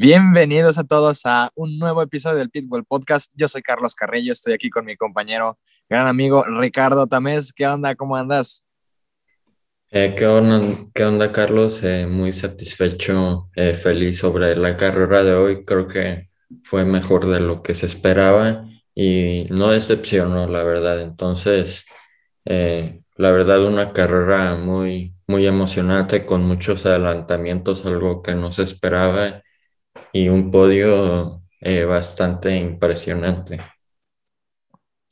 Bienvenidos a todos a un nuevo episodio del Pitbull Podcast. Yo soy Carlos Carrillo, estoy aquí con mi compañero, gran amigo Ricardo Tamés. ¿Qué onda? ¿Cómo andas? Eh, ¿qué, onda, ¿Qué onda, Carlos? Eh, muy satisfecho, eh, feliz sobre la carrera de hoy. Creo que fue mejor de lo que se esperaba y no decepcionó, la verdad. Entonces, la verdad, una carrera muy, muy emocionante con muchos adelantamientos, algo que no se esperaba y un podio bastante impresionante.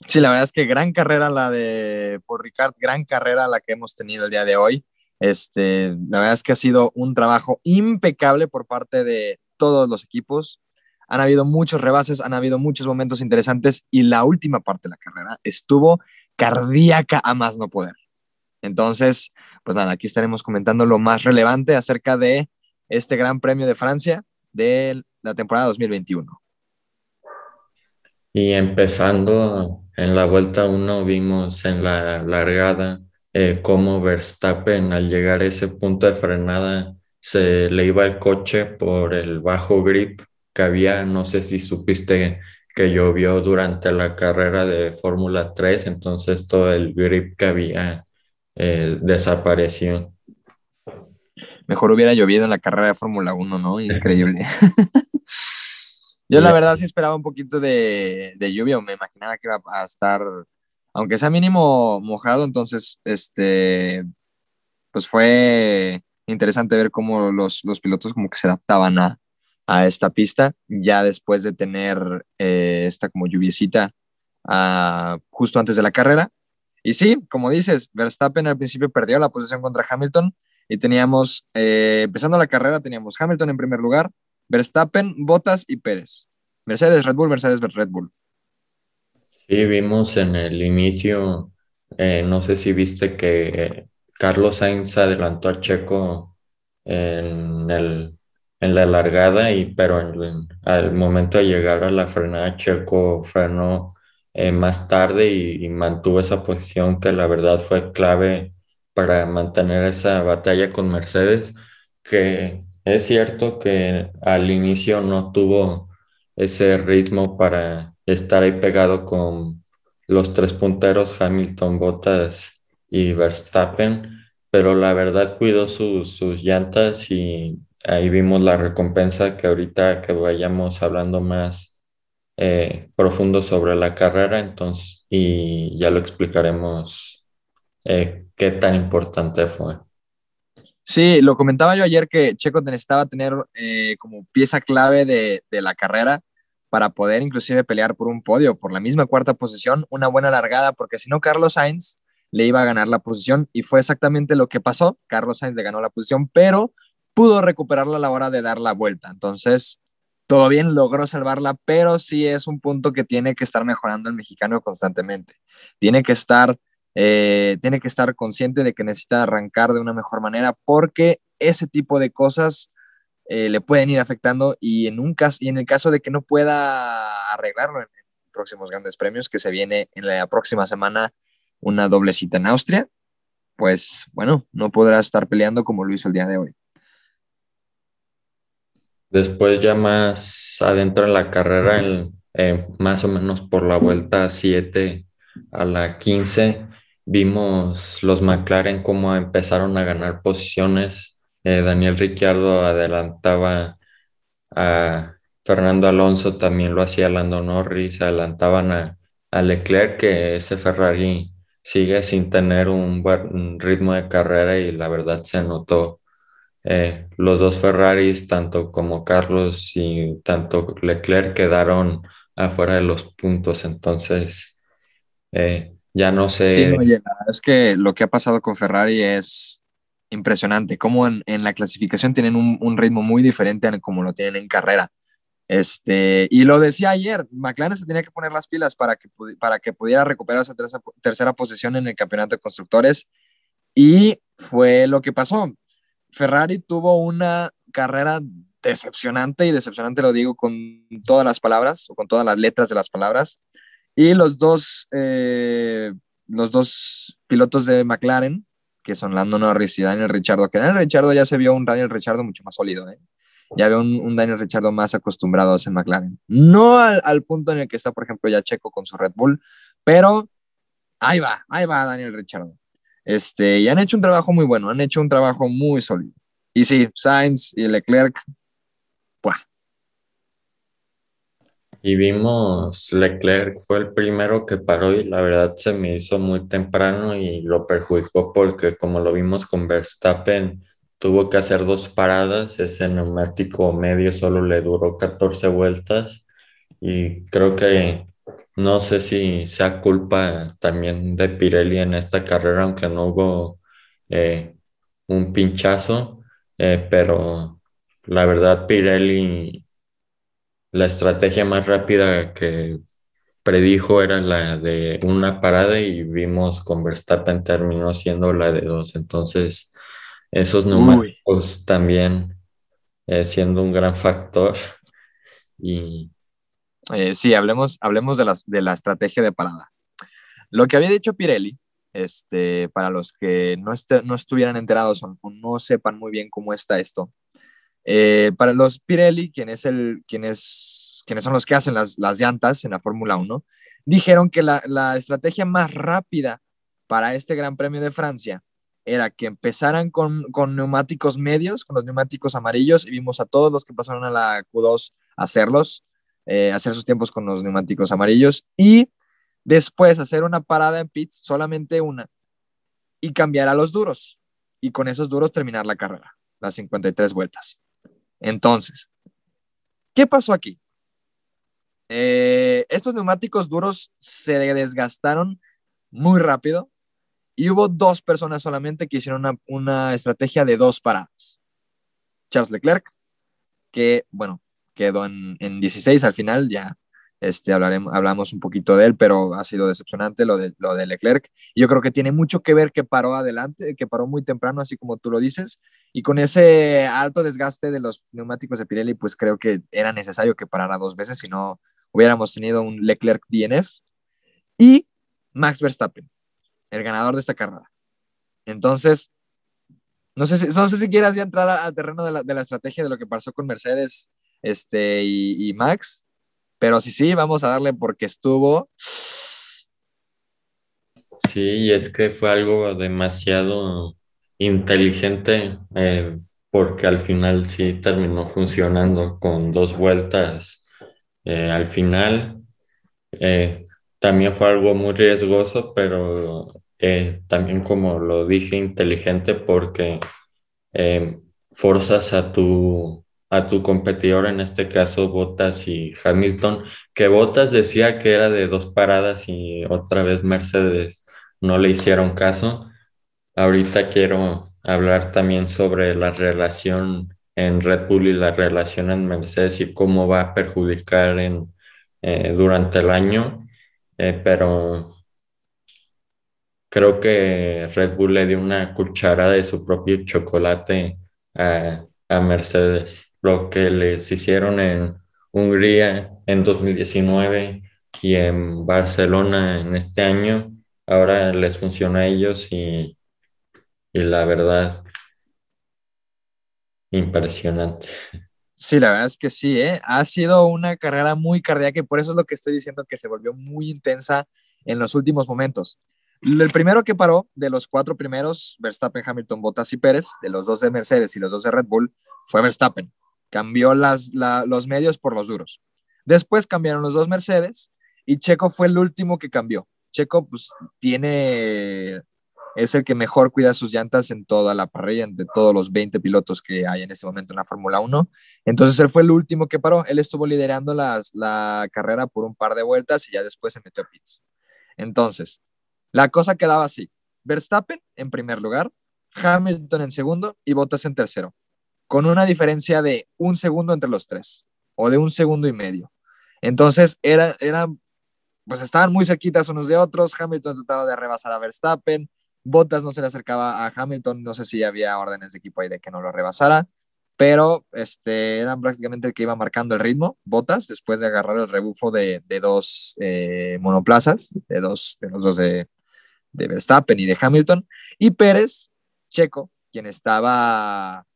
Sí, la verdad es que gran carrera la de por Ricard, gran carrera la que hemos tenido el día de hoy. Este, la verdad es que ha sido un trabajo impecable por parte de todos los equipos. Han habido muchos rebases, han habido muchos momentos interesantes y la última parte de la carrera estuvo cardíaca a más no poder. Entonces, pues nada, aquí estaremos comentando lo más relevante acerca de este Gran Premio de Francia de la temporada 2021. Y empezando en la vuelta 1 vimos en la largada eh, cómo Verstappen al llegar a ese punto de frenada se le iba el coche por el bajo grip que había, no sé si supiste que llovió durante la carrera de Fórmula 3, entonces todo el grip que había eh, desapareció. Mejor hubiera llovido en la carrera de Fórmula 1, ¿no? Increíble. Yo la verdad sí esperaba un poquito de, de, lluvia, me imaginaba que iba a estar, aunque sea mínimo mojado, entonces, este, pues fue interesante ver cómo los, los pilotos como que se adaptaban a, a esta pista, ya después de tener eh, esta como lluviecita uh, justo antes de la carrera. Y sí, como dices, Verstappen al principio perdió la posición contra Hamilton y teníamos, eh, empezando la carrera, teníamos Hamilton en primer lugar, Verstappen, Bottas y Pérez. Mercedes, Red Bull, Mercedes, Red Bull. Sí, vimos en el inicio, eh, no sé si viste que Carlos Sainz adelantó a Checo en, el, en la largada, y, pero al momento de llegar a la frenada, Checo frenó eh, más tarde y, y, mantuvo esa posición que la verdad fue clave para mantener esa batalla con Mercedes, que es cierto que al inicio no tuvo ese ritmo para estar ahí pegado con los tres punteros Hamilton, Bottas y Verstappen, pero la verdad cuidó sus, llantas y ahí vimos la recompensa que ahorita que vayamos hablando más eh, profundo sobre la carrera, entonces, y ya lo explicaremos eh, qué tan importante fue. Sí, lo comentaba yo ayer que Checo necesitaba tener eh, como pieza clave de, la carrera para poder inclusive pelear por un podio, por la misma cuarta posición, una buena largada, porque si no, Carlos Sainz le iba a ganar la posición y fue exactamente lo que pasó. Carlos Sainz le ganó la posición, pero pudo recuperarla a la hora de dar la vuelta. Entonces, todo bien, logró salvarla, pero sí es un punto que tiene que estar mejorando el mexicano constantemente. Tiene que estar eh, tiene que estar consciente de que necesita arrancar de una mejor manera porque ese tipo de cosas eh, le pueden ir afectando y en, un caso, y en el caso de que no pueda arreglarlo en, próximos grandes premios, que se viene en la próxima semana una doble cita en Austria, pues bueno, no podrá estar peleando como lo hizo el día de hoy. Después ya más adentro en la carrera, eh, más o menos por la vuelta 7 a la 15, Vimos los McLaren cómo empezaron a ganar posiciones. Eh, Daniel Ricciardo adelantaba a Fernando Alonso, también lo hacía Lando Norris, adelantaban a, Leclerc, que ese Ferrari sigue sin tener un buen ritmo de carrera y la verdad se notó. Eh, los dos Ferraris, tanto como Carlos y tanto Leclerc, quedaron afuera de los puntos. Entonces, eh, ya no sé. Sí, es que lo que ha pasado con Ferrari es impresionante. Como en, la clasificación tienen un, ritmo muy diferente a como lo tienen en carrera. Este, y lo decía ayer, McLaren se tenía que poner las pilas para que, para que pudiera recuperar esa tercera, tercera posición en el campeonato de constructores. Y fue lo que pasó. Ferrari tuvo una carrera decepcionante, y decepcionante lo digo con todas las palabras o con todas las letras de las palabras. Y los dos, eh, los dos pilotos de McLaren, que son Lando Norris y Daniel Ricciardo, que Daniel Ricciardo ya se vio un Daniel Ricciardo mucho más sólido. ¿eh? ya veo un, Daniel Ricciardo más acostumbrado a ser McLaren. No al, punto en el que está, por ejemplo, ya Checo con su Red Bull, pero ahí va, ahí va Daniel Ricciardo. Este, y han hecho un trabajo muy bueno, han hecho un trabajo muy sólido. Y sí, Sainz y Leclerc, ¡buah! Y vimos Leclerc fue el primero que paró y la verdad se me hizo muy temprano y lo perjudicó porque como lo vimos con Verstappen, tuvo que hacer dos paradas, ese neumático medio solo le duró 14 vueltas y creo que no sé si sea culpa también de Pirelli en esta carrera, aunque no hubo eh, un pinchazo, eh, pero la verdad Pirelli la estrategia más rápida que predijo era la de una parada y vimos con Verstappen terminó siendo la de dos. Entonces, esos neumáticos también eh, siendo un gran factor. Y... Eh, sí, hablemos, hablemos de, las, de la estrategia de parada. Lo que había dicho Pirelli, este, para los que no, no estuvieran enterados o no sepan muy bien cómo está esto, eh, para los Pirelli, quien quienes son los que hacen las, llantas en la Fórmula 1, dijeron que la, estrategia más rápida para este Gran Premio de Francia era que empezaran con, con, neumáticos medios, con los neumáticos amarillos, y vimos a todos los que pasaron a la Q2 hacerlos, eh, hacer sus tiempos con los neumáticos amarillos, y después hacer una parada en pits, solamente una, y cambiar a los duros, y con esos duros terminar la carrera, las 53 vueltas. Entonces, ¿qué pasó aquí? Eh, estos neumáticos duros se desgastaron muy rápido y hubo dos personas solamente que hicieron una, estrategia de dos paradas. Charles Leclerc, que, bueno, quedó en, en 16 al final, ya este, hablaremos, hablamos un poquito de él, pero ha sido decepcionante lo de, lo de Leclerc. Yo creo que tiene mucho que ver que paró adelante, que paró muy temprano, así como tú lo dices, y con ese alto desgaste de los neumáticos de Pirelli, pues creo que era necesario que parara dos veces, si no hubiéramos tenido un Leclerc DNF. Y Max Verstappen, el ganador de esta carrera. Entonces, no sé si, no sé si quieras ya entrar al terreno de la, de la, estrategia de lo que pasó con Mercedes este, y, y Max pero sí, sí, vamos a darle porque estuvo. Sí, es que fue algo demasiado inteligente eh, porque al final sí terminó funcionando con dos vueltas eh, al final. Eh, también fue algo muy riesgoso, pero también como lo dije, inteligente porque forzas a tu a tu competidor, en este caso Bottas y Hamilton, que Bottas decía que era de dos paradas y otra vez Mercedes no le hicieron caso. Ahorita quiero hablar también sobre la relación en Red Bull y la relación en Mercedes y cómo va a perjudicar en, eh, durante el año, eh, pero creo que Red Bull le dio una cucharada de su propio chocolate a, a Mercedes. Lo que les hicieron en Hungría en 2019 y en Barcelona en este año, ahora les funciona a ellos y, y la verdad, impresionante. Sí, la verdad es que sí, ¿eh? ha sido una carrera muy cardíaca y por eso es lo que estoy diciendo que se volvió muy intensa en los últimos momentos. El primero que paró de los cuatro primeros, Verstappen, Hamilton, Bottas y Pérez, de los dos de Mercedes y los dos de Red Bull, fue Verstappen cambió las, los medios por los duros. Después cambiaron los dos Mercedes y Checo fue el último que cambió. Checo pues tiene, es el que mejor cuida sus llantas en toda la parrilla, de todos los 20 pilotos que hay en este momento en la Fórmula 1. Entonces él fue el último que paró. Él estuvo liderando las, la carrera por un par de vueltas y ya después se metió a pits. Entonces, la cosa quedaba así. Verstappen en primer lugar, Hamilton en segundo y Bottas en tercero con una diferencia de un segundo entre los tres, o de un segundo y medio. Entonces, era, era, pues estaban muy cerquitas unos de otros, Hamilton trataba de rebasar a Verstappen, Bottas no se le acercaba a Hamilton, no sé si había órdenes de equipo ahí de que no lo rebasara, pero este, eran prácticamente el que iba marcando el ritmo, Bottas, después de agarrar el rebufo de, de dos eh, monoplazas, de, dos, de los dos de, de Verstappen y de Hamilton, y Pérez, Checo, quien estaba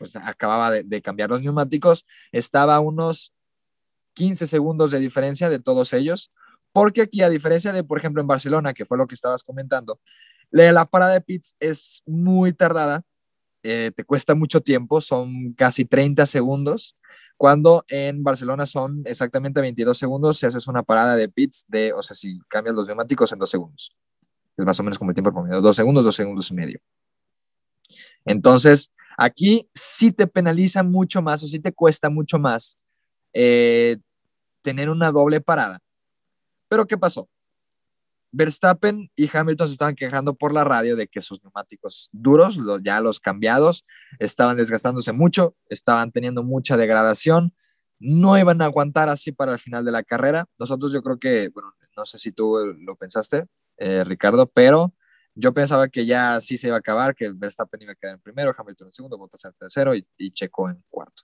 pues acababa de, cambiar los neumáticos, estaba a unos 15 segundos de diferencia de todos ellos, porque aquí, a diferencia de, por ejemplo, en Barcelona, que fue lo que estabas comentando, la parada de pits es muy tardada, eh, te cuesta mucho tiempo, son casi 30 segundos, cuando en Barcelona son exactamente 22 segundos si haces una parada de pits de, o sea, si cambias los neumáticos en dos segundos. Es más o menos como el tiempo promedio, dos segundos, dos segundos y medio. Entonces, aquí sí te penaliza mucho más o sí te cuesta mucho más eh, tener una doble parada. Pero ¿qué pasó? Verstappen y Hamilton se estaban quejando por la radio de que sus neumáticos duros, ya los cambiados, estaban desgastándose mucho, estaban teniendo mucha degradación, no iban a aguantar así para el final de la carrera. Nosotros yo creo que, bueno, no sé si tú lo pensaste, eh, Ricardo, pero yo pensaba que ya sí se iba a acabar, que Verstappen iba a quedar en primero, Hamilton en segundo, Bottas en tercero y, Checo en cuarto.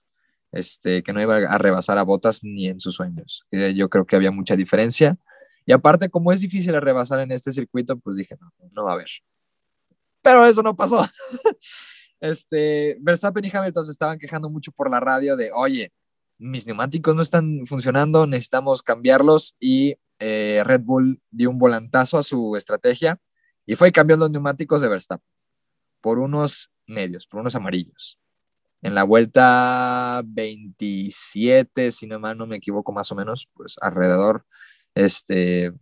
Este, que no iba a rebasar a Bottas ni en sus sueños. Yo creo que había mucha diferencia y aparte, como es difícil rebasar en este circuito, pues dije, no, no va a haber. Pero eso no pasó. este, Verstappen y Hamilton se estaban quejando mucho por la radio de, oye, mis neumáticos no están funcionando, necesitamos cambiarlos y eh, Red Bull dio un volantazo a su estrategia y fue cambiando los neumáticos de Verstappen por unos medios, por unos amarillos. En la vuelta 27, si no mal no me equivoco más o menos, pues alrededor este,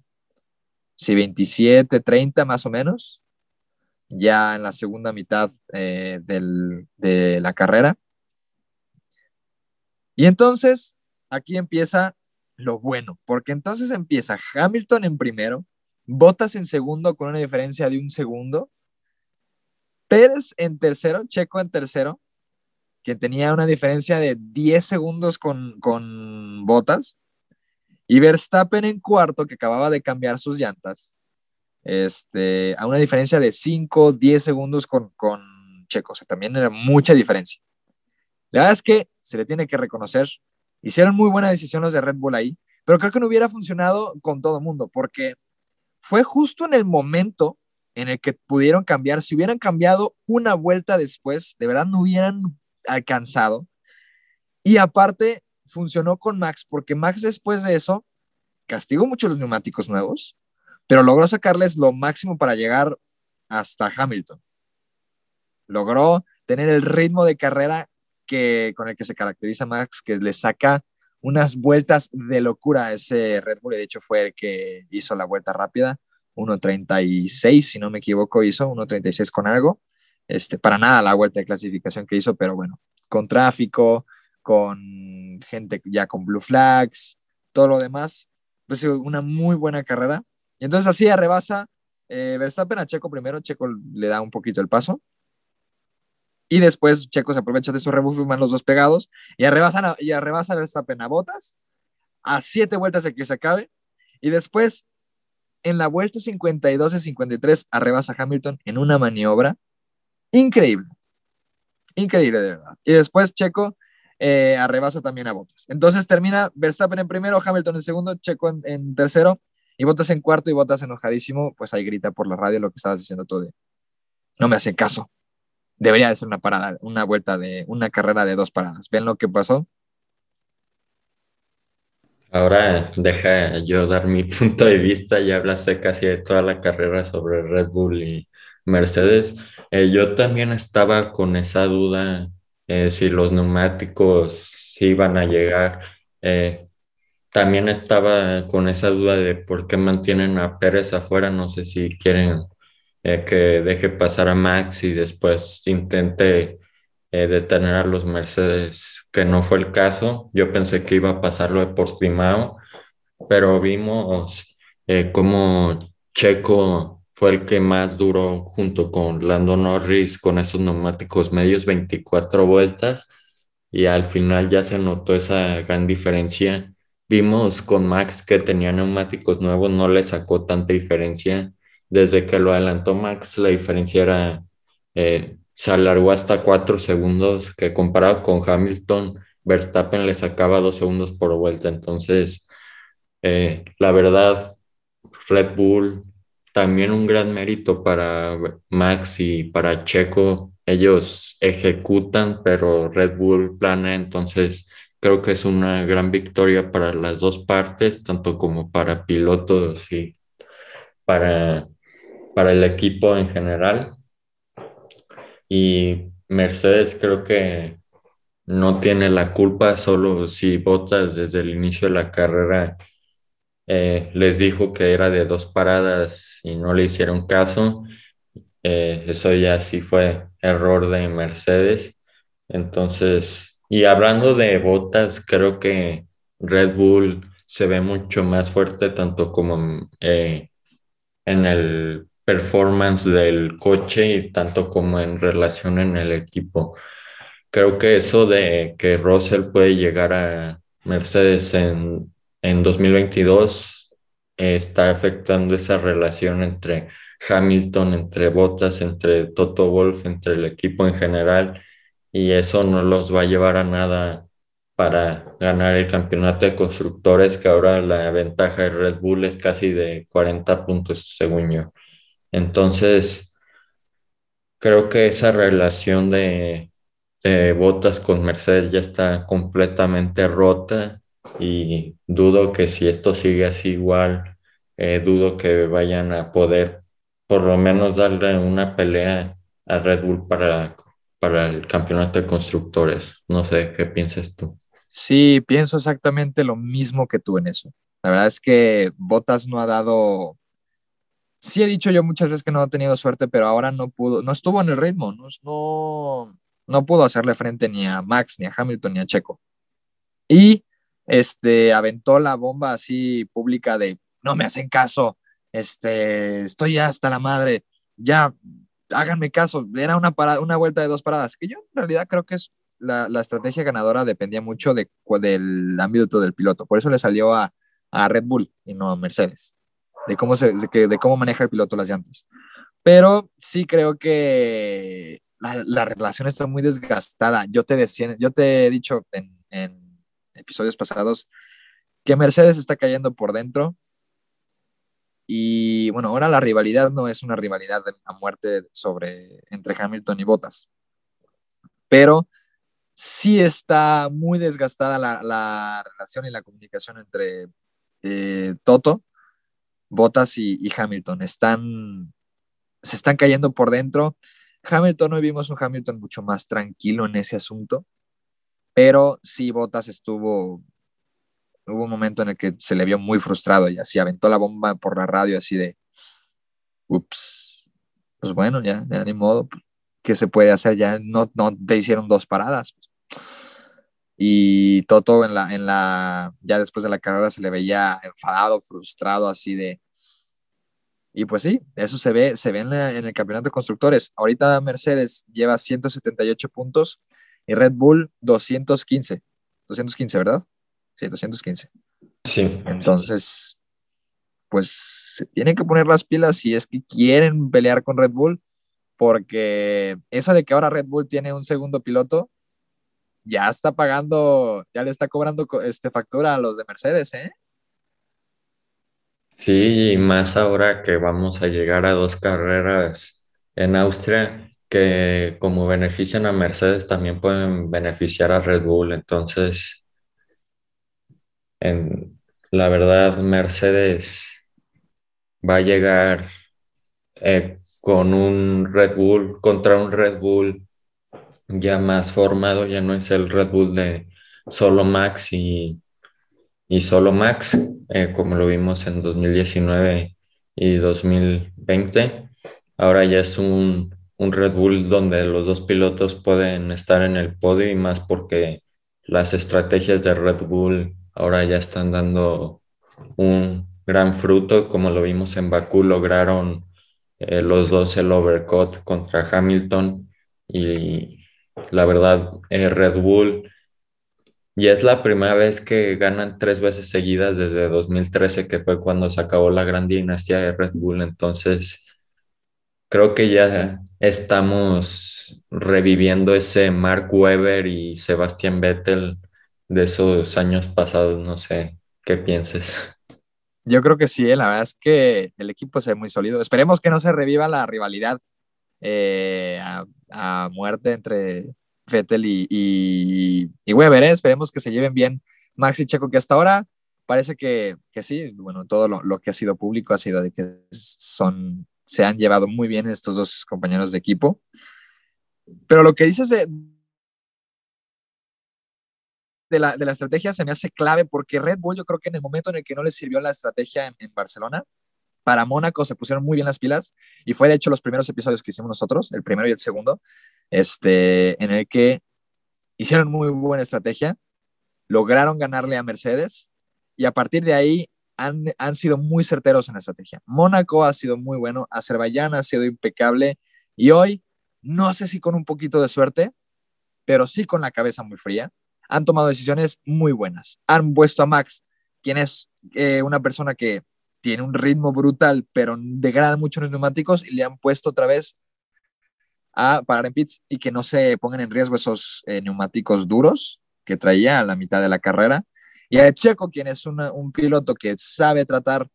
si 27, 30 más o menos, ya en la segunda mitad eh, de la carrera. Y entonces, aquí empieza lo bueno, porque entonces empieza Hamilton en primero, Bottas en segundo con una diferencia de un segundo, Pérez en tercero, Checo en tercero, que tenía una diferencia de 10 segundos con, con Bottas, y Verstappen en cuarto, que acababa de cambiar sus llantas, este, a una diferencia de 5, 10 segundos con, con Checo. O sea, también era mucha diferencia. La verdad es que se le tiene que reconocer. Hicieron muy buena decisión los de Red Bull ahí, pero creo que no hubiera funcionado con todo el mundo, porque fue justo en el momento en el que pudieron cambiar. Si hubieran cambiado una vuelta después, de verdad no hubieran alcanzado. Y aparte, funcionó con Max, porque Max después de eso castigó mucho los neumáticos nuevos, pero logró sacarles lo máximo para llegar hasta Hamilton. Logró tener el ritmo de carrera que, con el que se caracteriza Max, que le saca unas vueltas de locura a ese Red Bull, de hecho fue el que hizo la vuelta rápida, 1.36, si no me equivoco, hizo 1.36 con algo. Este, para nada la vuelta de clasificación que hizo, pero bueno, con tráfico, con gente ya con blue flags, todo lo demás. Pues una muy buena carrera. Y entonces así arrebasa eh, Verstappen a Checo primero, Checo le da un poquito el paso. Y después Checo se aprovecha de su rebufo y van los dos pegados. Y arrebasa, y arrebasa Verstappen a botas a siete vueltas de que se acabe. Y después, en la vuelta 52 y 53, arrebasa Hamilton en una maniobra increíble. Increíble, de verdad. Y después Checo eh, arrebasa también a Bottas. Entonces termina Verstappen en primero, Hamilton en segundo, Checo en, tercero y Bottas en cuarto y Bottas enojadísimo, pues ahí grita por la radio lo que estabas diciendo tú de, no me hacen caso. Debería de ser una parada, una vuelta de, una carrera de dos paradas. ¿Ven lo que pasó? Ahora deja yo dar mi punto de vista, ya hablaste casi de toda la carrera sobre Red Bull y Mercedes. Eh, yo también estaba con esa duda eh, si los neumáticos iban a llegar. Eh, también estaba con esa duda de por qué mantienen a Pérez afuera. No sé si quieren eh, que deje pasar a Max y después intente detener a los Mercedes, que no fue el caso. Yo pensé que iba a pasarlo de Portimao, pero vimos cómo Checo fue el que más duró junto con Lando Norris con esos neumáticos medios 24 vueltas y al final ya se notó esa gran diferencia. Vimos con Max que tenía neumáticos nuevos, no le sacó tanta diferencia. Desde que lo adelantó Max, la diferencia era, eh, se alargó hasta cuatro segundos, que comparado con Hamilton, Verstappen le sacaba dos segundos por vuelta. Entonces, eh, la verdad, Red Bull también un gran mérito para Max y para Checo ellos ejecutan, pero Red Bull planea, entonces creo que es una gran victoria para las dos partes, tanto como para pilotos y para, para el equipo en general. Y Mercedes creo que no tiene la culpa, solo si Bottas desde el inicio de la carrera eh, les dijo que era de dos paradas y no le hicieron caso. Eh, eso ya sí fue error de Mercedes. Entonces, y hablando de botas, creo que Red Bull se ve mucho más fuerte tanto como eh, en el performance del coche y tanto como en relación en el equipo. Creo que eso de que Russell puede llegar a Mercedes en, en 2022 está afectando esa relación entre Hamilton, entre Bottas, entre Toto Wolf, entre el equipo en general, y eso no los va a llevar a nada para ganar el campeonato de constructores, que ahora la ventaja de Red Bull es casi de 40 puntos, según yo. Entonces, creo que esa relación de, de Bottas con Mercedes ya está completamente rota y dudo que si esto sigue así igual, eh, dudo que vayan a poder por lo menos darle una pelea a Red Bull para, para el campeonato de constructores. No sé, ¿qué piensas tú? Sí, pienso exactamente lo mismo que tú en eso. La verdad es que Bottas no ha dado... Sí he dicho yo muchas veces que no ha tenido suerte, pero ahora no pudo, no estuvo en el ritmo, no, no, no pudo hacerle frente ni a Max, ni a Hamilton, ni a Checo. Y este, aventó la bomba así pública de no me hacen caso, este, estoy hasta la madre, ya háganme caso, era una, parada, una vuelta de dos paradas, que yo en realidad creo que es la, la estrategia ganadora dependía mucho de, del ámbito del piloto, por eso le salió a, a Red Bull y no a Mercedes, de cómo, se, de, de cómo maneja el piloto las llantas. Pero sí creo que la, la, relación está muy desgastada. Yo te, decía, yo te he dicho en episodios pasados que Mercedes está cayendo por dentro, y bueno, ahora la rivalidad no es una rivalidad a muerte sobre, entre Hamilton y Bottas, pero sí está muy desgastada la, la relación y la comunicación entre eh, Toto, Bottas y, y, Hamilton. Están, se están cayendo por dentro. Hamilton, hoy vimos un Hamilton mucho más tranquilo en ese asunto, pero sí Bottas estuvo hubo un momento en el que se le vio muy frustrado y así aventó la bomba por la radio así de, ups, pues bueno, ya, ya ni modo, ¿qué se puede hacer? Ya no, no te hicieron dos paradas. Y Toto en la, en la, ya después de la carrera se le veía enfadado, frustrado, así de... Y pues sí, eso se ve, se ve en, en el campeonato de constructores. Ahorita Mercedes lleva 178 puntos y Red Bull 215. 215, ¿verdad? Sí, 215. Sí. Entonces, pues se tienen que poner las pilas si es que quieren pelear con Red Bull, porque eso de que ahora Red Bull tiene un segundo piloto, ya está pagando, ya le está cobrando este, factura a los de Mercedes, ¿eh? Sí, y más ahora que vamos a llegar a dos carreras en Austria, que como benefician a Mercedes, también pueden beneficiar a Red Bull. Entonces, en, la verdad, Mercedes va a llegar eh, con un Red Bull, contra un Red Bull ya más formado, ya no es el Red Bull de solo Max y, y solo Max, eh, como lo vimos en 2019 y 2020. Ahora ya es un, un Red Bull donde los dos pilotos pueden estar en el podio y más porque las estrategias de Red Bull ahora ya están dando un gran fruto, como lo vimos en Bakú, lograron eh, los dos el overcut contra Hamilton y la verdad eh, Red Bull ya es la primera vez que ganan tres veces seguidas desde 2013, que fue cuando se acabó la gran dinastía de Red Bull, entonces creo que ya estamos reviviendo ese Mark Webber y Sebastian Vettel de esos años pasados, no sé qué pienses. Yo creo que sí, ¿eh? la verdad es que el equipo se ve muy sólido. Esperemos que no se reviva la rivalidad eh, a, muerte entre Vettel y, y, y Weber. ¿eh? Esperemos que se lleven bien Max y Checo, que hasta ahora parece que, que sí, bueno, todo lo, que ha sido público ha sido de que son, se han llevado muy bien estos dos compañeros de equipo. Pero lo que dices de, la, de la, estrategia se me hace clave porque Red Bull yo creo que en el momento en el que no les sirvió la estrategia en, en, Barcelona, para Mónaco se pusieron muy bien las pilas y fue de hecho los primeros episodios que hicimos nosotros, el primero y el segundo, este, en el que hicieron muy buena estrategia, lograron ganarle a Mercedes y a partir de ahí han, han sido muy certeros en la estrategia. Mónaco ha sido muy bueno, Azerbaiyán ha sido impecable y hoy, no sé si con un poquito de suerte, pero sí con la cabeza muy fría, han tomado decisiones muy buenas. Han puesto a Max, quien es eh, una persona que tiene un ritmo brutal, pero degrada mucho los neumáticos, y le han puesto otra vez a parar en pits y que no se pongan en riesgo esos eh, neumáticos duros que traía a la mitad de la carrera. Y a Checo, quien es un piloto que sabe tratar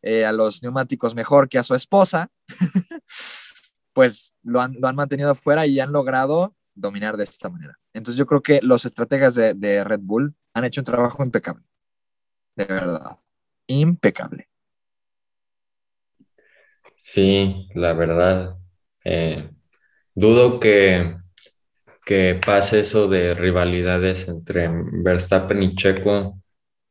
eh, a los neumáticos mejor que a su esposa, pues lo han, mantenido fuera y han logrado dominar de esta manera. Entonces yo creo que los estrategas de, Red Bull han hecho un trabajo impecable. De verdad. Impecable. Sí, la verdad. Eh, dudo que, que pase eso de rivalidades entre Verstappen y Checo.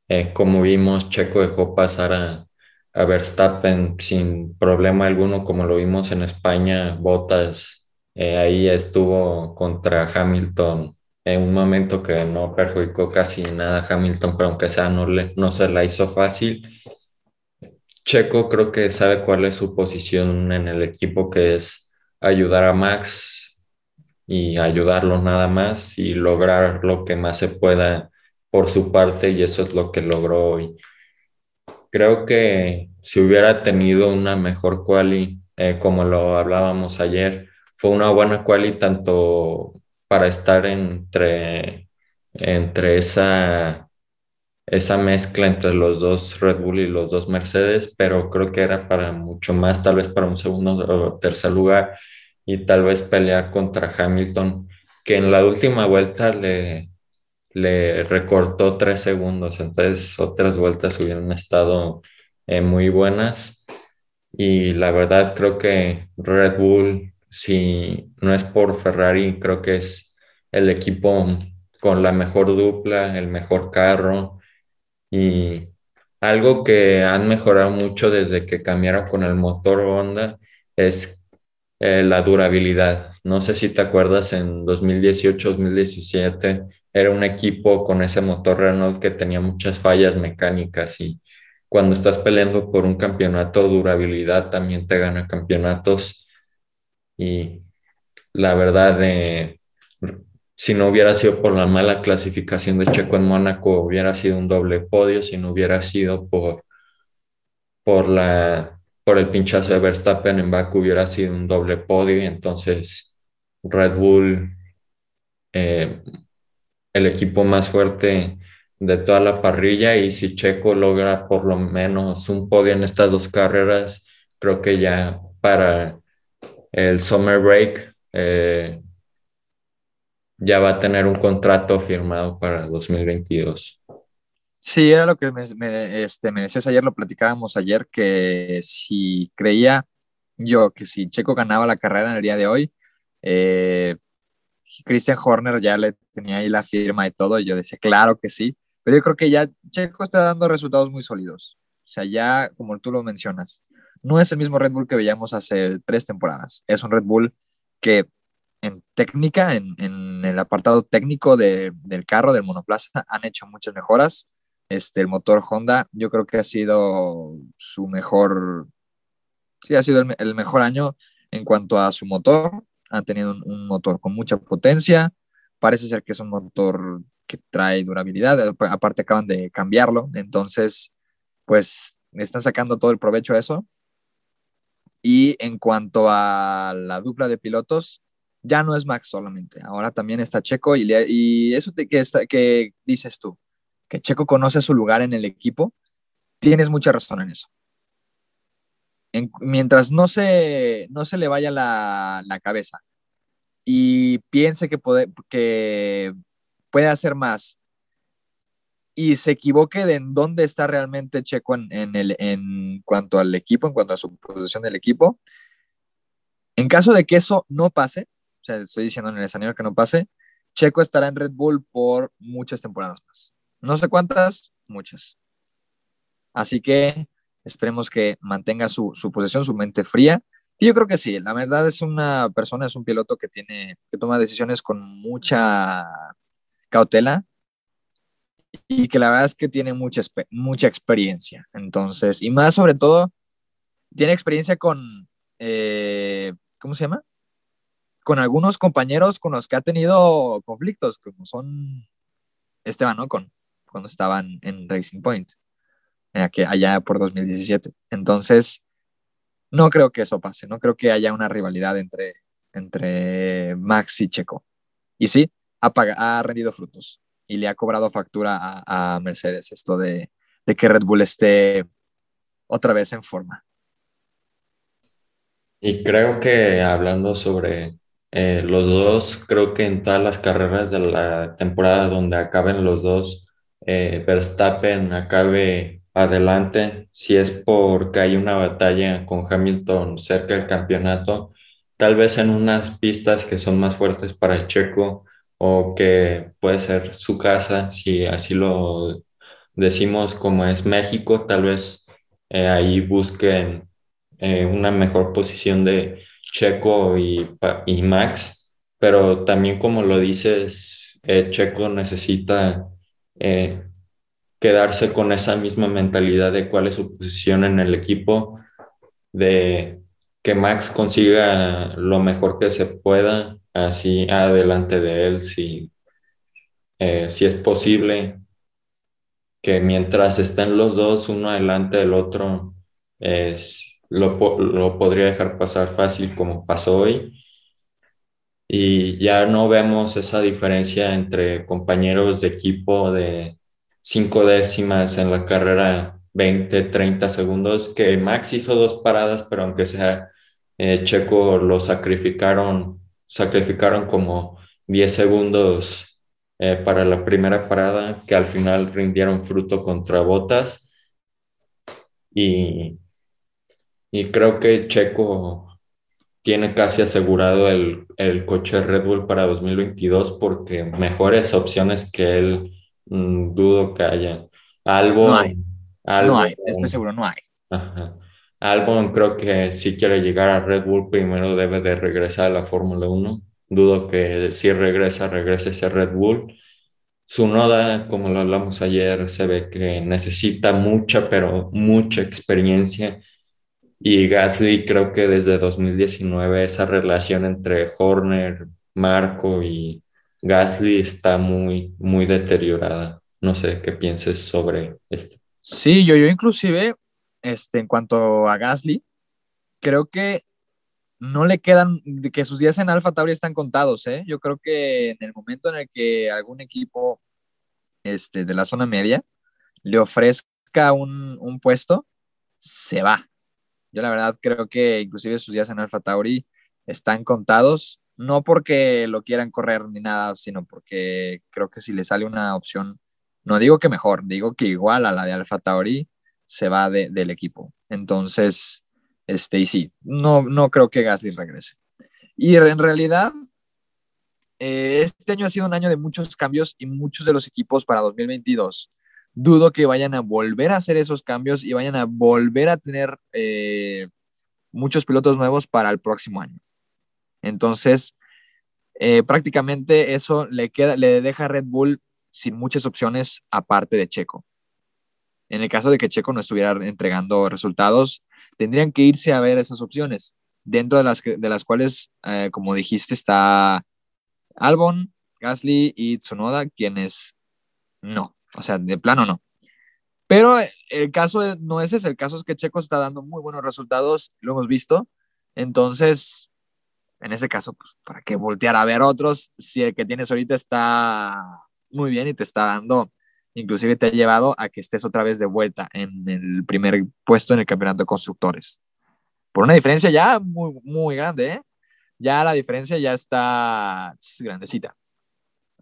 Eh, como vimos, Checo dejó pasar a, a Verstappen sin problema alguno, como lo vimos en España, Botas eh, ahí estuvo contra Hamilton en un momento que no perjudicó casi nada a Hamilton, pero aunque sea no, le, no se la hizo fácil. Checo creo que sabe cuál es su posición en el equipo, que es ayudar a Max y ayudarlo nada más y lograr lo que más se pueda por su parte y eso es lo que logró hoy. Creo que si hubiera tenido una mejor quali, eh, como lo hablábamos ayer, fue una buena quali tanto para estar entre, entre esa, esa mezcla entre los dos Red Bull y los dos Mercedes, pero creo que era para mucho más, tal vez para un segundo o tercer lugar y tal vez pelear contra Hamilton, que en la última vuelta le, le recortó tres segundos, entonces otras vueltas hubieran estado eh, muy buenas. Y la verdad creo que Red Bull si no es por Ferrari, creo que es el equipo con la mejor dupla, el mejor carro y algo que han mejorado mucho desde que cambiaron con el motor Honda es eh, la durabilidad. No sé si te acuerdas, en 2018-2017 era un equipo con ese motor Renault que tenía muchas fallas mecánicas y cuando estás peleando por un campeonato, durabilidad también te gana campeonatos y la verdad, eh, si no hubiera sido por la mala clasificación de Checo en Mónaco, hubiera sido un doble podio, si no hubiera sido por, por, la, por el pinchazo de Verstappen en Baku, hubiera sido un doble podio. Y entonces Red Bull, eh, el equipo más fuerte de toda la parrilla y si Checo logra por lo menos un podio en estas dos carreras, creo que ya para el summer break, eh, ya va a tener un contrato firmado para 2022. Sí, era lo que me, este, me decías ayer, lo platicábamos ayer, que si creía yo que si Checo ganaba la carrera en el día de hoy, eh, Christian Horner ya le tenía ahí la firma y todo, y yo decía, claro que sí, pero yo creo que ya Checo está dando resultados muy sólidos. O sea, ya como tú lo mencionas, no es el mismo Red Bull que veíamos hace tres temporadas. Es un Red Bull que en técnica, en, el apartado técnico del carro, del monoplaza, han hecho muchas mejoras. Este, el motor Honda, yo creo que ha sido su mejor, sí, ha sido el, mejor año en cuanto a su motor. Han tenido un, motor con mucha potencia. Parece ser que es un motor que trae durabilidad. Aparte acaban de cambiarlo. Entonces, pues están sacando todo el provecho a eso. Y en cuanto a la dupla de pilotos, ya no es Max solamente, ahora también está Checo y, y eso que, está, que dices tú, que Checo conoce su lugar en el equipo, tienes mucha razón en eso. mientras no se, no se le vaya la, la cabeza y piense que puede, que hacer más y se equivoque de en dónde está realmente Checo en, en, el, en cuanto al equipo, en cuanto a su posición del equipo, en caso de que eso no pase, o sea, estoy diciendo en el escenario que no pase, Checo estará en Red Bull por muchas temporadas más. No sé cuántas, muchas. Así que esperemos que mantenga su, su posición, su mente fría. Y yo creo que sí, la verdad es una persona, es un piloto que tiene, que toma decisiones con mucha cautela y que la verdad es que tiene mucha, mucha experiencia. Entonces, y más sobre todo, tiene experiencia con, eh, ¿cómo se llama? Con algunos compañeros con los que ha tenido conflictos, como son Esteban Ocon, cuando estaban en Racing Point, allá por 2017. Entonces, no creo que eso pase, no creo que haya una rivalidad entre, entre Max y Checo. Y sí, ha, ha rendido frutos y le ha cobrado factura a, Mercedes esto de, de, que Red Bull esté otra vez en forma. Y creo que hablando sobre eh, los dos, creo que en todas las carreras de la temporada donde acaben los dos, eh, Verstappen acabe adelante, si es porque hay una batalla con Hamilton cerca del campeonato, tal vez en unas pistas que son más fuertes para Checo, o que puede ser su casa, si así lo decimos como es México, tal vez eh, ahí busquen eh, una mejor posición de Checo y, Max, pero también como lo dices, eh, Checo necesita quedarse con esa misma mentalidad de cuál es su posición en el equipo, de que Max consiga lo mejor que se pueda así adelante de él, si, eh, si es posible que mientras estén los dos uno adelante del otro, es, lo, lo podría dejar pasar fácil como pasó hoy. Y ya no vemos esa diferencia entre compañeros de equipo de cinco décimas en la carrera 20, 30 segundos, que Max hizo dos paradas, pero aunque sea eh, Checo lo sacrificaron sacrificaron como 10 segundos eh, para la primera parada que al final rindieron fruto contra Botas. Y, y creo que Checo tiene casi asegurado el, el, coche Red Bull para 2022 porque mejores opciones que él mm, dudo que haya. Algo, no hay. no hay, estoy seguro, no hay. Ajá. Albon creo que si quiere llegar a Red Bull primero debe de regresar a la Fórmula 1. Dudo que si regresa, regrese a Red Bull. Su noda, como lo hablamos ayer, se ve que necesita mucha, pero mucha experiencia. Y Gasly creo que desde 2019 esa relación entre Horner, Marco y Gasly está muy, muy deteriorada. No sé qué pienses sobre esto. Sí, yo, yo inclusive este, en cuanto a Gasly, creo que no le quedan, que sus días en Alfa Tauri están contados, ¿eh? Yo creo que en el momento en el que algún equipo este, de la zona media le ofrezca un, un puesto, se va. Yo la verdad creo que inclusive sus días en Alfa Tauri están contados, no porque lo quieran correr ni nada, sino porque creo que si le sale una opción, no digo que mejor, digo que igual a la de Alfa Tauri, se va del equipo. Entonces, este, y sí, no, no creo que Gasly regrese. Y en realidad, eh, este año ha sido un año de muchos cambios y muchos de los equipos para 2022. Dudo que vayan a volver a hacer esos cambios y vayan a volver a tener eh, muchos pilotos nuevos para el próximo año. Entonces, eh, prácticamente eso le, queda, le deja a Red Bull sin muchas opciones aparte de Checo. En el caso de que Checo no estuviera entregando resultados, tendrían que irse a ver esas opciones, dentro de las, de las cuales, eh, como dijiste, está Albon, Gasly y Tsunoda, quienes no, o sea, de plano no. Pero el caso no ese es, el caso es que Checo está dando muy buenos resultados, lo hemos visto. Entonces, en ese caso, pues, ¿para qué voltear a ver otros si el que tienes ahorita está muy bien y te está dando inclusive te ha llevado a que estés otra vez de vuelta en el primer puesto en el campeonato de constructores. por una diferencia ya muy, muy grande, ¿eh? Ya la diferencia ya está grandecita.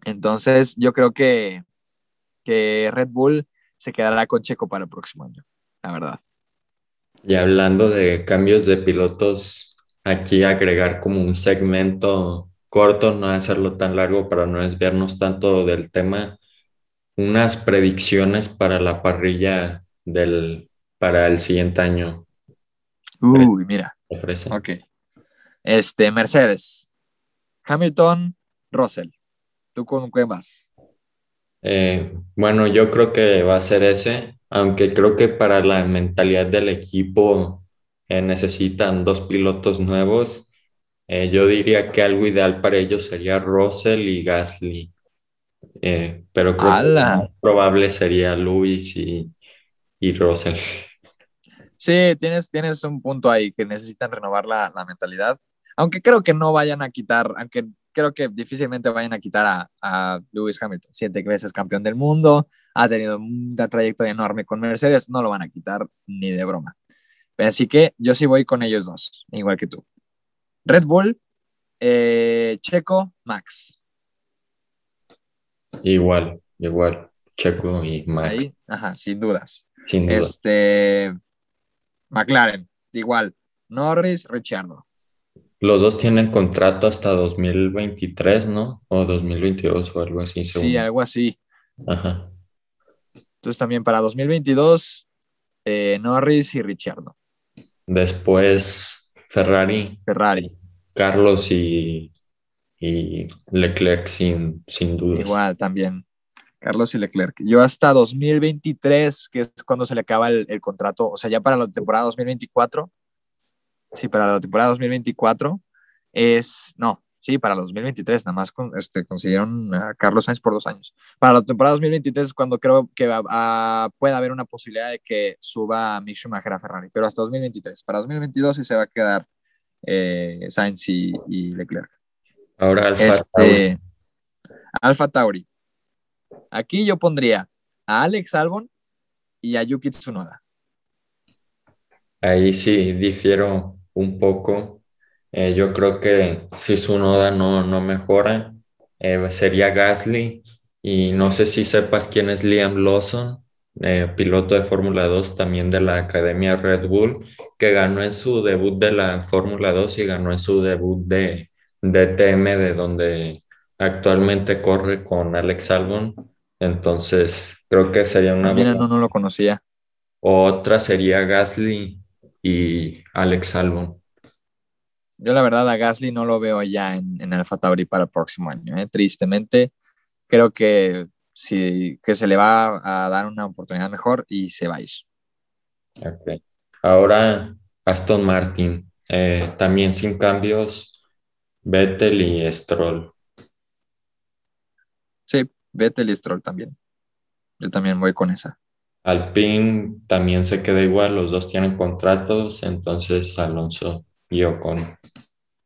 Entonces, yo creo que, que Red Bull se quedará con Checo para el próximo año, la verdad. Y hablando de cambios de pilotos, aquí agregar como un segmento corto, no hacerlo tan largo para no desviarnos tanto del tema, unas predicciones para la parrilla del, para el siguiente año. Uy, mira. Ok. Este, Mercedes, Hamilton, Russell. ¿Tú con quién vas? Eh, bueno, yo creo que va a ser ese, aunque creo que para la mentalidad del equipo eh, necesitan dos pilotos nuevos. Eh, yo diría que algo ideal para ellos sería Russell y Gasly, pero creo que más probable sería Luis y, y Russell. Sí, tienes, tienes un punto ahí que necesitan renovar la, la mentalidad, aunque creo que no vayan a quitar, aunque creo que difícilmente vayan a quitar a, a Lewis Hamilton. Siete veces campeón del mundo, ha tenido una trayectoria enorme con Mercedes, no lo van a quitar ni de broma. Así que yo sí voy con ellos dos, igual que tú. Red Bull, eh, Checo, Max. Igual, igual, Checo y Max. Ahí, ajá, sin dudas. Sin dudas. Este, McLaren, igual. Norris, Ricciardo. Los dos tienen contrato hasta 2023, ¿no? O 2022 o algo así. Sí, algo así. Ajá. Entonces también para 2022, eh, Norris y Richardo. Después Ferrari. Ferrari. Carlos y, y Leclerc sin, sin duda. Igual también. Carlos y Leclerc. Yo hasta 2023, que es cuando se le acaba el, el contrato, o sea, ya para la temporada 2024, sí, para la temporada 2024 es, no, sí, para 2023, nada más con, este, consiguieron a Carlos Sainz por dos años. Para la temporada 2023 es cuando creo que puede haber una posibilidad de que suba Mick Schumacher a Ferrari, pero hasta 2023. Para 2022 sí se va a quedar eh, Sainz y, Leclerc. Ahora Alfa este, Tauri. Alfa Tauri. Aquí yo pondría a Alex Albon y a Yuki Tsunoda. Ahí sí difiero un poco. Eh, yo creo que si su noda no, no mejora, eh, sería Gasly. Y no sé si sepas quién es Liam Lawson, eh, piloto de Fórmula 2 también de la Academia Red Bull, que ganó en su debut de la Fórmula 2 y ganó en su debut de DTM, de donde actualmente corre con Alex Albon. Entonces, creo que sería una... Mira, no, no lo conocía. Otra sería Gasly y Alex Albon. Yo la verdad a Gasly no lo veo ya en, en Alfa Tauri para el próximo año. ¿eh? Tristemente, creo que, sí, que se le va a dar una oportunidad mejor y se va a ir. Ahora Aston Martin, eh, también sin cambios, Vettel y Stroll. Sí, Vettel y Stroll también. Yo también voy con esa. Alpine también se queda igual, los dos tienen contratos, entonces Alonso y Ocon.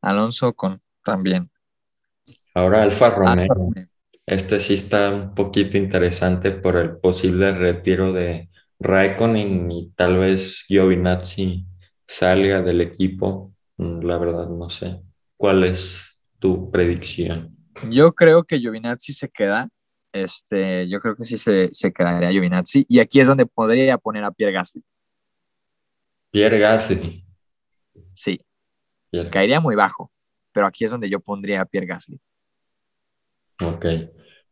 Alonso con también. Ahora Alfa Romeo. Este sí está un poquito interesante por el posible retiro de Raikkonen y tal vez Giovinazzi salga del equipo. Mm, la verdad no sé. ¿Cuál es tu predicción? Yo creo que Giovinazzi se queda este, yo creo que sí se, se quedaría Giovinazzi. Y aquí es donde podría poner a Pierre Gasly. Pierre Gasly. Sí. Caería muy bajo, pero aquí es donde yo pondría a Pierre Gasly. Ok.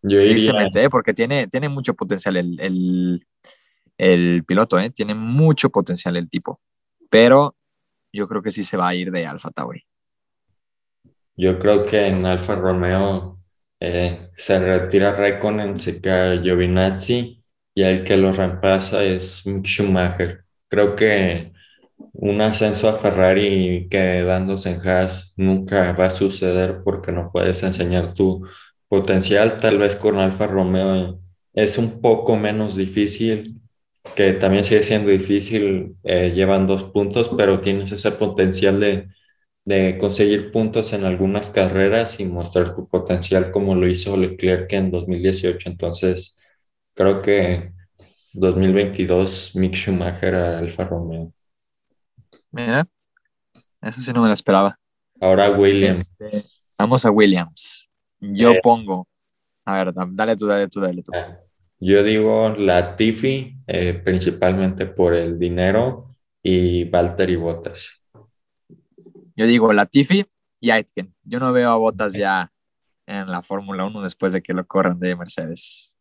Yo iría... ¿eh? porque tiene, tiene mucho potencial el, el, el piloto, ¿eh? tiene mucho potencial el tipo. Pero yo creo que sí se va a ir de Alfa Tauri. Yo creo que en Alfa Romeo eh, se retira Raikkonen, se queda Giovinazzi y el que lo reemplaza es Schumacher. Creo que un ascenso a Ferrari quedándose en Haas nunca va a suceder porque no puedes enseñar tu potencial. Tal vez con Alfa Romeo es un poco menos difícil, que también sigue siendo difícil, eh, llevan dos puntos, pero tienes ese potencial de de conseguir puntos en algunas carreras y mostrar tu potencial como lo hizo Leclerc en 2018. Entonces, creo que 2022 Mick Schumacher a Alfa Romeo. Mira, Eso sí no me lo esperaba. Ahora Williams. Este, vamos a Williams. Yo eh. pongo. A ver, dale tú, dale tú, dale tú. Ah, yo digo la Tiffy, eh, principalmente por el dinero, y Valtteri Bottas. Yo digo la Tiffy y Aitken. Yo no veo a Bottas ya en la Fórmula 1 después de que lo corran de Mercedes.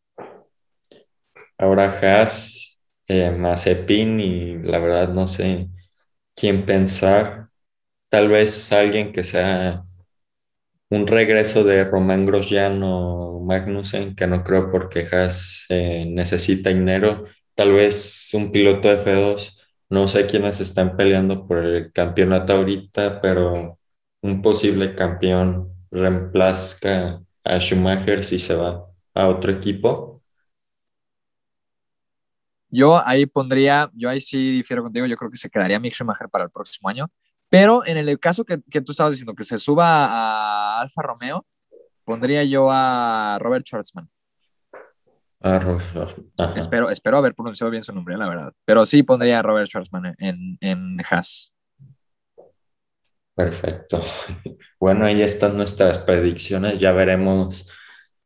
Ahora Haas, eh, Mazepin y la verdad no sé quién pensar. Tal vez alguien que sea un regreso de Román Grosjean o Magnussen, que no creo porque Haas eh, necesita dinero. Tal vez un piloto de F2. No sé quiénes están peleando por el campeonato ahorita, pero un posible campeón reemplazca a Schumacher si se va a otro equipo. Yo ahí pondría, yo ahí sí difiero contigo, yo creo que se quedaría Mick Schumacher para el próximo año, pero en el caso que, que tú estabas diciendo, que se suba a Alfa Romeo, pondría yo a Robert Schwartzman. Espero, espero haber pronunciado bien su nombre, la verdad. Pero sí pondría a Robert Schwartzman en, en Haas. Perfecto. Bueno, ahí están nuestras predicciones. Ya veremos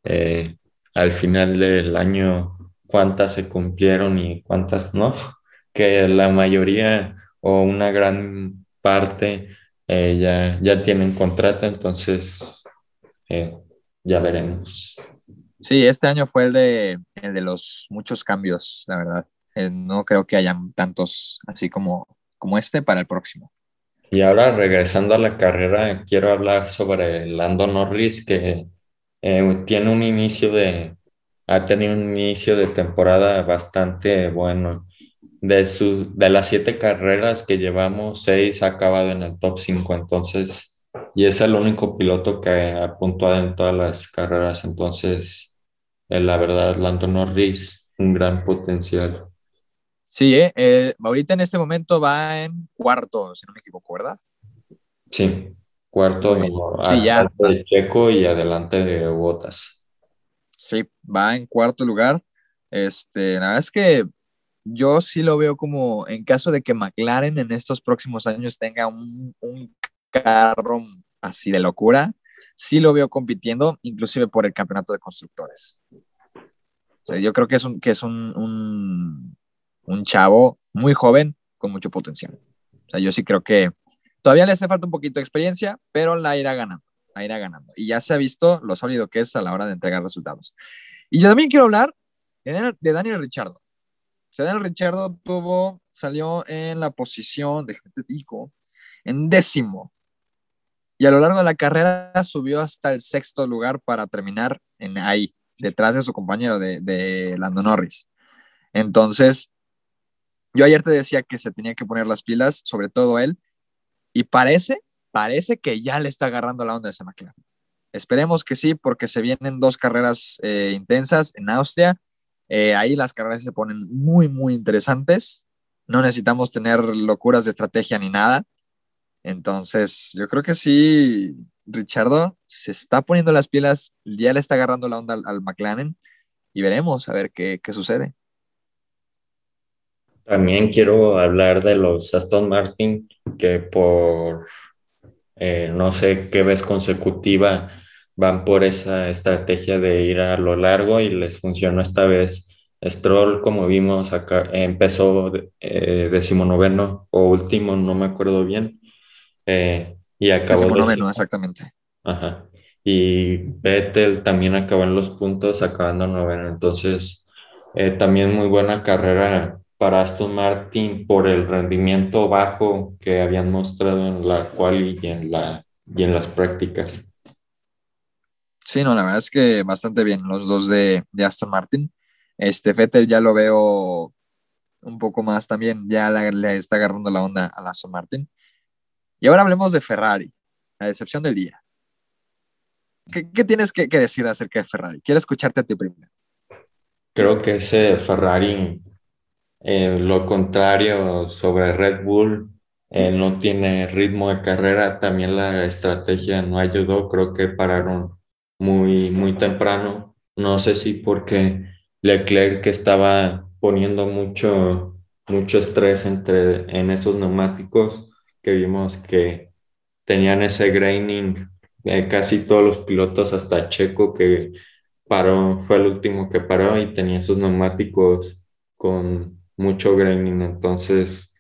eh, al final del año cuántas se cumplieron y cuántas no. Que la mayoría o una gran parte eh, ya, ya tienen contrato, entonces eh, ya veremos. Sí, este año fue el de, el de los muchos cambios, la verdad. no creo que hayan tantos así como, como este para el próximo. Y ahora regresando a la carrera, quiero hablar sobre Lando Norris, que eh, tiene un inicio de, ha tenido un inicio de temporada bastante bueno. De, su, de las siete carreras que llevamos, seis ha acabado en el top 5, entonces, y es el único piloto que ha puntuado en todas las carreras, entonces, eh, la verdad, Lando Norris, un gran potencial. Sí, eh, eh, ahorita en este momento va en cuarto, si no me equivoco, ¿verdad? Sí, cuarto sí, ya. de Checo y adelante de Botas. Sí, va en cuarto lugar. Este, la verdad es que yo sí lo veo como en caso de que McLaren en estos próximos años tenga un, un carro así de locura, sí lo veo compitiendo, inclusive por el campeonato de constructores. Yo creo que es un, que es un un chavo muy joven con mucho potencial. Yo sí creo que todavía le hace falta un poquito de experiencia, pero la irá ganando, la irá ganando. Y ya se ha visto lo sólido que es a la hora de entregar resultados. Y yo también quiero hablar de Daniel Richardo. Daniel Richardo tuvo, salió en la posición, de te digo, en décimo. Y a lo largo de la carrera subió hasta el sexto lugar para terminar en ahí, detrás de su compañero de, de Lando Norris. Entonces, yo ayer te decía que se tenía que poner las pilas, sobre todo él, y parece, parece que ya le está agarrando la onda de ese McLaren. Esperemos que sí, porque se vienen dos carreras eh, intensas en Austria. Eh, ahí las carreras se ponen muy, muy interesantes. No necesitamos tener locuras de estrategia ni nada. Entonces, yo creo que sí, Richardo se está poniendo las pilas, ya le está agarrando la onda al, McLaren y veremos a ver qué, qué sucede. También quiero hablar de los Aston Martin que por eh, no sé qué vez consecutiva van por esa estrategia de ir a lo largo y les funcionó esta vez. Stroll, como vimos acá, empezó eh, decimonoveno o último, no me acuerdo bien, eh, y acabó. Decimonoveno, exactamente. Ajá. Y Vettel también acabó en los puntos, acabando noveno. Entonces, eh, también muy buena carrera para Aston Martin por el rendimiento bajo que habían mostrado en la quali y en, la, y en las prácticas. Sí, no, la verdad es que bastante bien los dos de, de Aston Martin. Este Vettel ya lo veo un poco más también, ya le está agarrando la onda a Aston Martin. Y ahora hablemos de Ferrari, la decepción del día. ¿Qué, qué tienes que, decir acerca de Ferrari? Quiero escucharte a ti primero. Creo que ese Ferrari eh, lo contrario sobre Red Bull, eh, no tiene ritmo de carrera, también la estrategia no ayudó, creo que pararon muy, muy temprano. No sé si porque Leclerc que estaba poniendo mucho, mucho estrés entre, en esos neumáticos que vimos que tenían ese graining eh, casi todos los pilotos, hasta Checo que paró, fue el último que paró y tenía sus neumáticos con mucho graining. Entonces,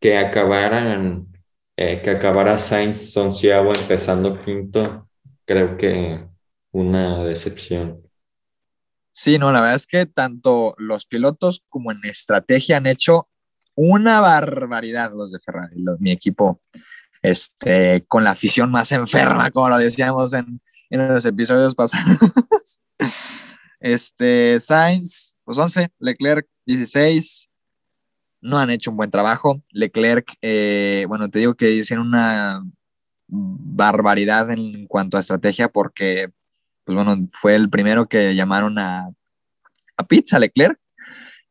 que acabaran, eh, que acabara Sainz onceavo empezando quinto, creo que una decepción. Sí, no, la verdad es que tanto los pilotos como en estrategia han hecho una barbaridad los de Ferrari, mi equipo, este, con la afición más enferma, como lo decíamos en, en los episodios pasados. este, Sainz, pues 11, Leclerc 16, no han hecho un buen trabajo. Leclerc, eh, bueno, te digo que hicieron una barbaridad en cuanto a estrategia porque, pues bueno, fue el primero que llamaron a, a Pizza Leclerc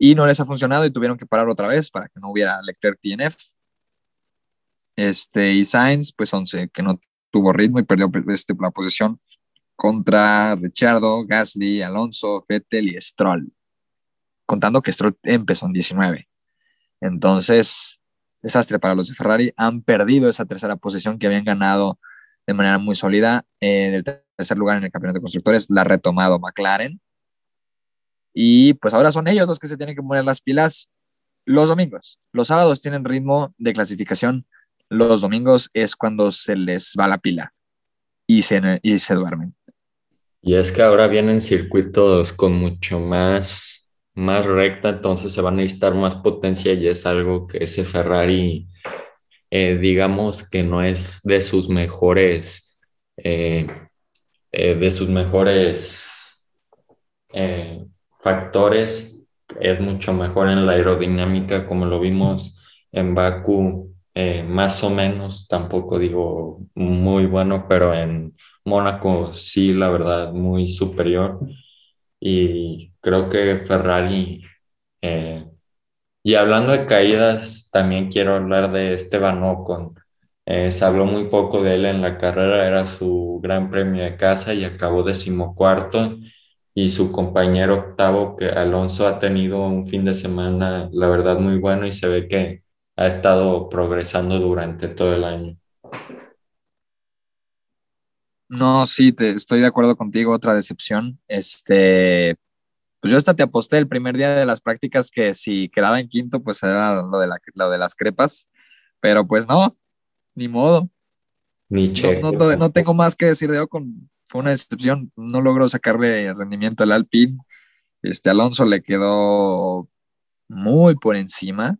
y no les ha funcionado y tuvieron que parar otra vez para que no hubiera Leclerc TNF. Este, y Sainz, pues 11, que no tuvo ritmo y perdió este, la posición contra Richardo, Gasly, Alonso, Vettel y Stroll. Contando que Stroll empezó en 19. Entonces, desastre para los de Ferrari. Han perdido esa tercera posición que habían ganado de manera muy sólida. En el tercer lugar en el campeonato de constructores la ha retomado McLaren. Y pues ahora son ellos los que se tienen que poner las pilas los domingos. Los sábados tienen ritmo de clasificación. Los domingos es cuando se les va la pila y se, y se duermen. Y es que ahora vienen circuitos con mucho más más recta, entonces se va a necesitar más potencia y es algo que ese Ferrari, eh, digamos que no es de sus mejores, eh, eh, de sus mejores factores, es mucho mejor en la aerodinámica, como lo vimos en Baku, más o menos, tampoco digo muy bueno, pero en Mónaco sí, la verdad, muy superior. Y creo que Ferrari, eh, y hablando de caídas, también quiero hablar de Esteban Ocon. Eh, se habló muy poco de él en la carrera, era su gran premio de casa y acabó decimocuarto. Y su compañero octavo, que Alonso ha tenido un fin de semana, la verdad, muy bueno y se ve que ha estado progresando durante todo el año. No, sí, te, estoy de acuerdo contigo, otra decepción. Este, pues yo hasta te aposté el primer día de las prácticas que si quedaba en quinto, pues era lo de, la, lo de las crepas, pero pues no, ni modo. Ni no, no, no, tengo más que decir de Ocon, fue una decepción, no logró sacarle rendimiento al Alpine. Este Alonso le quedó muy por encima.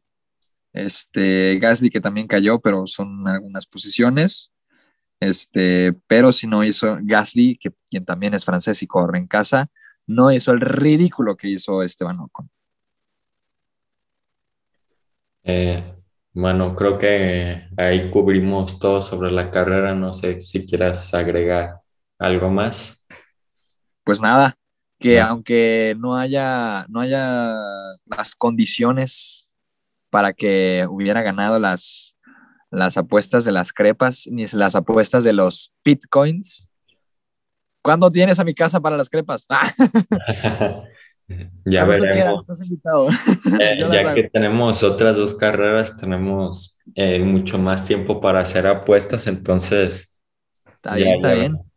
Este Gasly que también cayó, pero son algunas posiciones. Este, pero si no hizo Gasly, que quien también es francés y corre en casa, no hizo el ridículo que hizo Esteban Ocon. Eh, bueno, creo que ahí cubrimos todo sobre la carrera. No sé si quieras agregar algo más. Pues nada, que aunque no haya, no haya las condiciones para que hubiera ganado las, las apuestas de las crepas ni las apuestas de los bitcoins. ¿Cuándo tienes a mi casa para las crepas? ya veremos. estás invitado. Eh, ya que tenemos otras dos carreras, tenemos eh, mucho más tiempo para hacer apuestas, entonces... Está bien, está bien.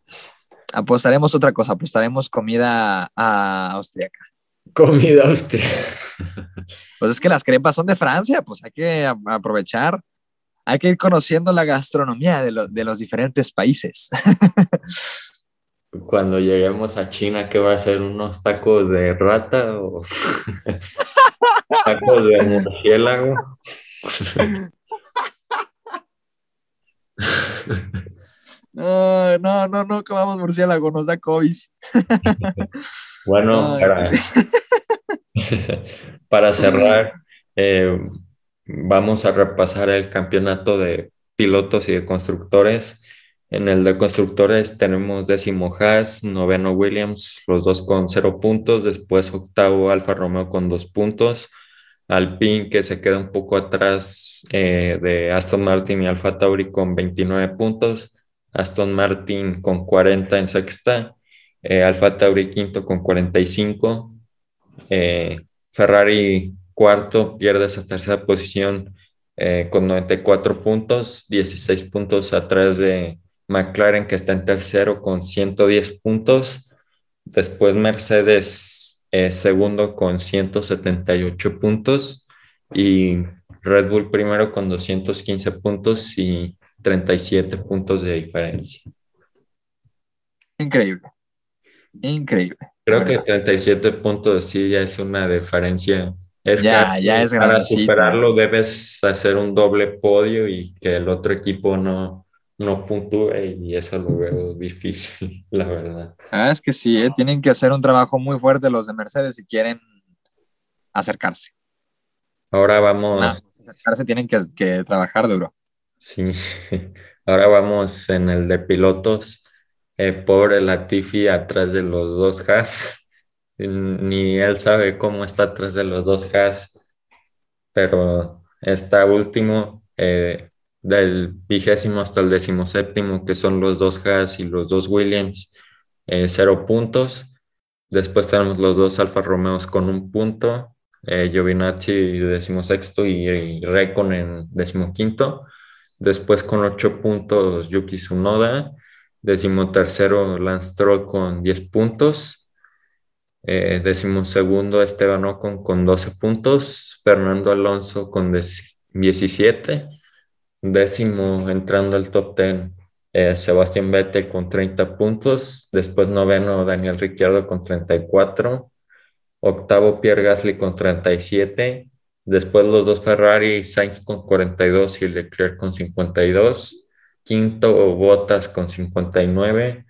Apostaremos otra cosa, apostaremos comida a austriaca. Comida austriaca. Pues es que las crepas son de Francia, pues hay que aprovechar hay que ir conociendo la gastronomía de, los diferentes países. Cuando lleguemos a China, ¿qué va a ser? ¿Unos tacos de rata o tacos de murciélago? No, no, no, no comamos murciélago, nos da COVID. Bueno, para, para cerrar, eh, Vamos a repasar el campeonato de pilotos y de constructores. En el de constructores tenemos décimo Haas, noveno Williams, los dos con cero puntos, después octavo Alfa Romeo con dos puntos, Alpine que se queda un poco atrás eh, de Aston Martin y Alfa Tauri con 29 puntos, Aston Martin con 40 en sexta, eh, Alfa Tauri quinto con 45, eh, Ferrari cuarto, pierde esa tercera posición eh, con 94 puntos, 16 puntos atrás de McLaren que está en tercero con 110 puntos. Después Mercedes segundo con 178 puntos y Red Bull primero con 215 puntos y 37 puntos de diferencia. Increíble. Increíble. Creo que 37 puntos sí ya es una diferencia. Es ya, ya es Para superarlo debes hacer un doble podio y que el otro equipo no, no puntúe y eso lo veo difícil, la verdad. Ah, es que sí, ¿eh? tienen que hacer un trabajo muy fuerte los de Mercedes si quieren acercarse. Ahora vamos. No, acercarse tienen que, que trabajar duro. Sí, ahora vamos en el de pilotos. Eh, pobre Latifi atrás de los dos Haas. Ni él sabe cómo está atrás de los dos Haas, pero está último eh, del vigésimo hasta el décimo séptimo, que son los dos Haas y los dos Williams, eh, cero puntos. Después tenemos los dos Alfa Romeos con un punto, eh, Giovinazzi decimosexto y, y Recon en decimoquinto. Después con ocho puntos Yuki Tsunoda Decimotercero, Lance Stroll con 10 puntos. Eh, segundo, Esteban Ocon con 12 puntos. Fernando Alonso con 17. Décimo, entrando al top 10, eh, Sebastián Vettel con 30 puntos. Después noveno, Daniel Ricciardo con 34. Octavo, Pierre Gasly con 37. Después los dos Ferrari, Sainz con 42 y Leclerc con 52 quinto Botas con 59,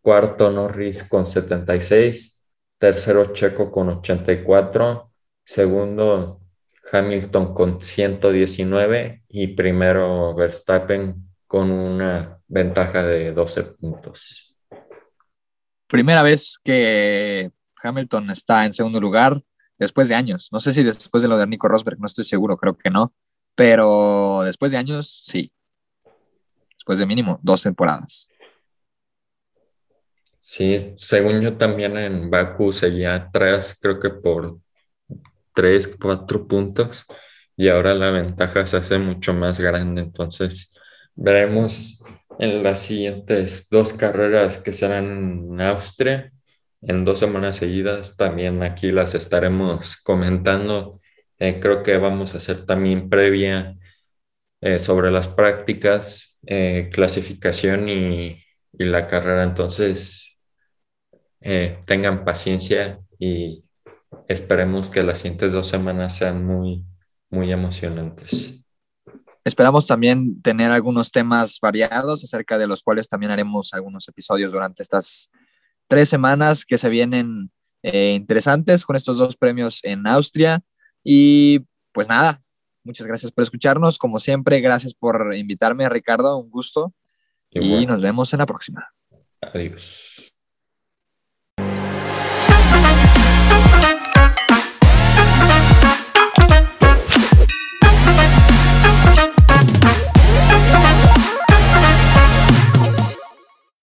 cuarto Norris con 76, tercero Checo con 84, segundo Hamilton con 119 y primero Verstappen con una ventaja de 12 puntos. Primera vez que Hamilton está en segundo lugar después de años. No sé si después de lo de Nico Rosberg, no estoy seguro, creo que no, pero después de años, sí después de mínimo dos temporadas. Sí, según yo también en Baku seguía atrás, creo que por tres, cuatro puntos, y ahora la ventaja se hace mucho más grande. Entonces, veremos en las siguientes dos carreras que serán en Austria, en dos semanas seguidas. También aquí las estaremos comentando. Eh, creo que vamos a hacer también previa eh, sobre las prácticas eh, clasificación y, la carrera. Entonces, tengan paciencia y esperemos que las siguientes dos semanas sean muy, muy emocionantes. Esperamos también tener algunos temas variados acerca de los cuales también haremos algunos episodios durante estas tres semanas que se vienen eh, interesantes con estos dos premios en Austria. Y pues nada, Muchas gracias por escucharnos. Como siempre, gracias por invitarme, Ricardo. Un gusto. y nos vemos en la próxima. Adiós.